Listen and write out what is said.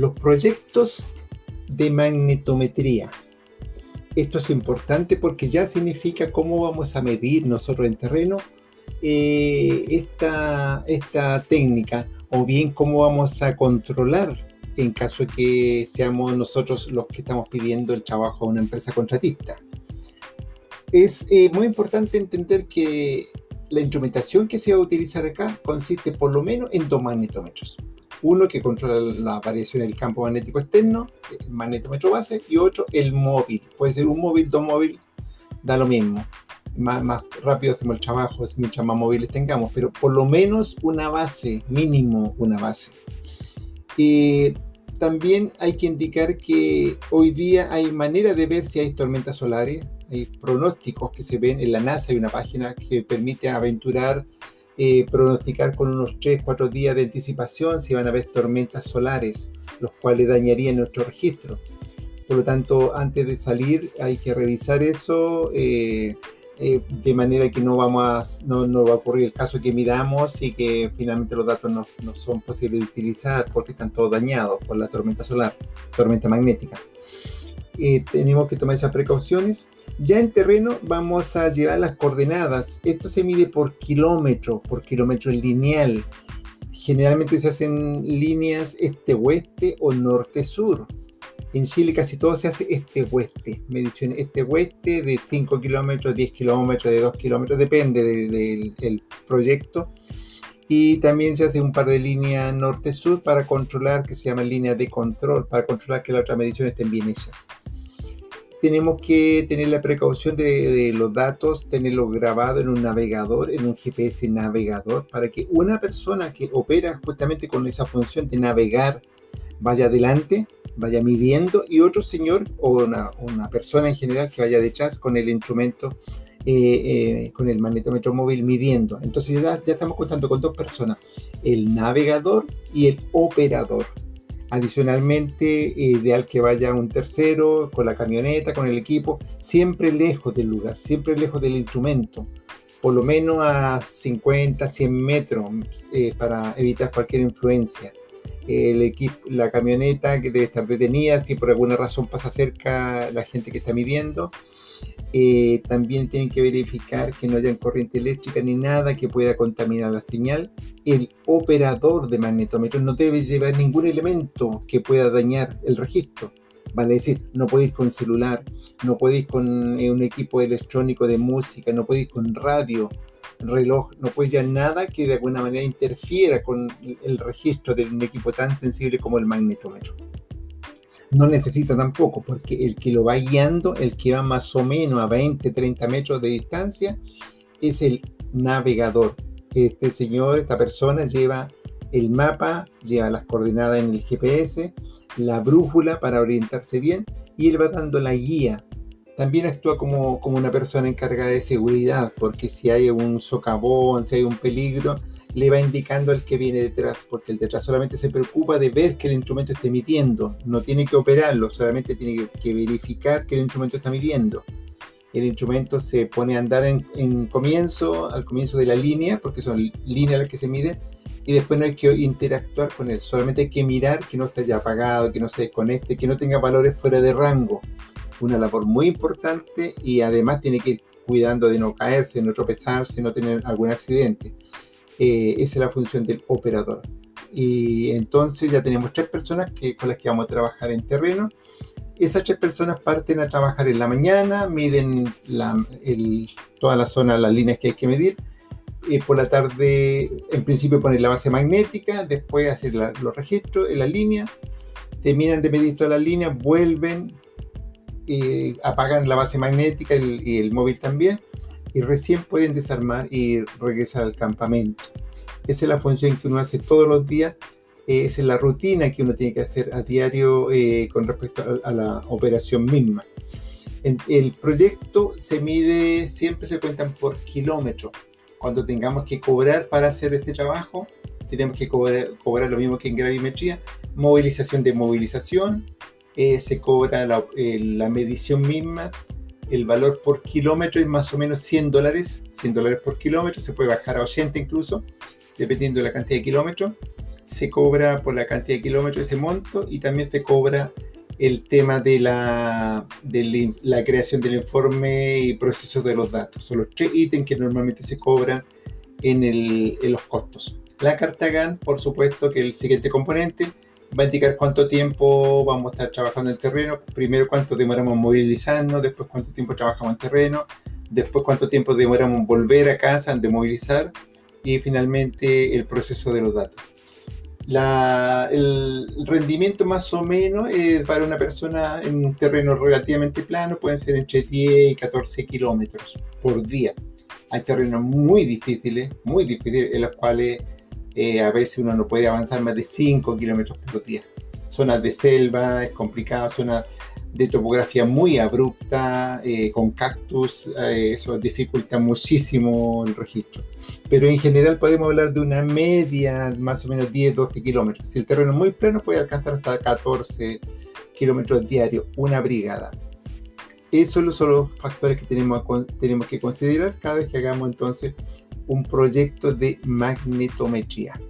Los proyectos de magnetometría. Esto es importante porque ya significa cómo vamos a medir nosotros en terreno eh, esta, esta técnica o bien cómo vamos a controlar en caso de que seamos nosotros los que estamos pidiendo el trabajo a una empresa contratista. Es eh, muy importante entender que la instrumentación que se va a utilizar acá consiste por lo menos en dos magnetómetros. Uno que controla la variación del campo magnético externo, el magnetómetro base, y otro el móvil. Puede ser un móvil, dos móviles, da lo mismo. Más, más rápido hacemos el trabajo, es mucho más móviles tengamos, pero por lo menos una base, mínimo una base. Eh, también hay que indicar que hoy día hay manera de ver si hay tormentas solares, hay pronósticos que se ven en la NASA, hay una página que permite aventurar, eh, pronosticar con unos 3, 4 días de anticipación si van a haber tormentas solares, los cuales dañarían nuestro registro. Por lo tanto, antes de salir hay que revisar eso. Eh, eh, de manera que no, vamos a, no, no, va a ocurrir el caso que midamos y que finalmente los datos no, no, son posibles de utilizar porque están todos dañados por la tormenta solar, tormenta magnética. Eh, tenemos que tomar esas precauciones. Ya en terreno vamos a llevar las coordenadas. Esto se mide por kilómetro, por kilómetro lineal. Generalmente se hacen líneas este-oeste o norte-sur. En Chile casi todo se hace este-oeste. Me he este-oeste de 5 kilómetros, 10 kilómetros, de 2 kilómetros, depende del proyecto. Y también se hace un par de líneas norte-sur para controlar, que se llama línea de control, para controlar que las otras mediciones estén bien hechas. Tenemos que tener la precaución de, los datos, tenerlo grabado en un navegador, en un GPS navegador, para que una persona que opera justamente con esa función de navegar vaya adelante vaya midiendo y otro señor o una, persona en general que vaya detrás con el instrumento, eh, eh, con el magnetómetro móvil midiendo. Entonces ya estamos contando con dos personas, el navegador y el operador. Adicionalmente, eh, ideal que vaya un tercero con la camioneta, con el equipo, siempre lejos del lugar, siempre lejos del instrumento, por lo menos a 50, 100 metros para evitar cualquier influencia el equipo, la camioneta que debe estar detenida, que por alguna razón pasa cerca la gente que está midiendo. Eh, también tienen que verificar que no haya corriente eléctrica ni nada que pueda contaminar la señal. El operador de magnetómetro no debe llevar ningún elemento que pueda dañar el registro. Vale decir, no ir con celular, no ir con eh, un equipo electrónico de música, no ir con radio, reloj, no puede ya nada que de alguna manera interfiera con el registro de un equipo tan sensible como el magnetómetro. No necesita tampoco, porque el que lo va guiando, el que va más o menos a 20, 30 metros de distancia, es el navegador. Este señor, esta persona lleva el mapa, lleva las coordenadas en el GPS, la brújula para orientarse bien y él va dando la guía también actúa como, como una persona encargada de seguridad, porque si hay un socavón, si hay un peligro, le va indicando al que viene detrás, porque el detrás solamente se preocupa de ver que el instrumento esté midiendo, no tiene que operarlo, solamente tiene que verificar que el instrumento está midiendo. El instrumento se pone a andar en, en comienzo, al comienzo de la línea, porque son líneas las que se miden, y después no hay que interactuar con él, solamente hay que mirar que no esté ya apagado, que no se desconecte, que no tenga valores fuera de rango una labor muy importante y además tiene que ir cuidando de no caerse, no tropezarse, no tener algún accidente. Eh, esa es la función del operador. Y entonces ya tenemos tres personas que, con las que vamos a trabajar en terreno. Esas tres personas parten a trabajar en la mañana, miden la, toda la zona, las líneas que hay que medir. y por la tarde, en principio poner la base magnética, después hacer los registros en la línea, terminan de medir toda la línea, vuelven, apagan la base magnética y el móvil también y recién pueden desarmar y regresar al campamento. Esa es la función que uno hace todos los días, eh, esa es la rutina que uno tiene que hacer a diario eh, con respecto a, la operación misma. el proyecto se mide, siempre se cuentan por kilómetro. Cuando tengamos que cobrar para hacer este trabajo, tenemos que cobrar, cobrar lo mismo que en gravimetría, movilización de movilización, eh, se cobra eh, la, medición misma, el valor por kilómetro es más o menos 100 dólares, 100 dólares por kilómetro, se puede bajar a 80 incluso, dependiendo de la cantidad de kilómetros. se cobra por la cantidad de kilómetros ese monto y también se cobra el tema de la, de la creación del informe y proceso de los datos. Son los tres ítems que normalmente se cobran en, el, en los costos. La carta GAN, por supuesto, que el siguiente componente va a indicar cuánto tiempo vamos a estar trabajando en terreno, primero cuánto demoramos movilizarnos, después cuánto tiempo trabajamos en terreno, después cuánto tiempo demoramos volver a casa, en demovilizar y finalmente el proceso de los datos el rendimiento más o menos eh, para una persona en un terreno relativamente plano pueden ser entre 10 y 14 kilómetros por día. Hay terrenos muy difíciles, muy difíciles, en los cuales eh, a veces uno no puede avanzar más de 5 kilómetros por día. Zonas de selva, es complicado, zonas de topografía muy abrupta, eh, con cactus, eh, eso dificulta muchísimo el registro. Pero en general podemos hablar de una media, más o menos 10-12 kilómetros. Si el terreno es muy plano, puede alcanzar hasta 14 kilómetros diarios, una brigada. Esos son los factores que tenemos, tenemos que considerar cada vez que hagamos entonces un proyecto de magnetometría.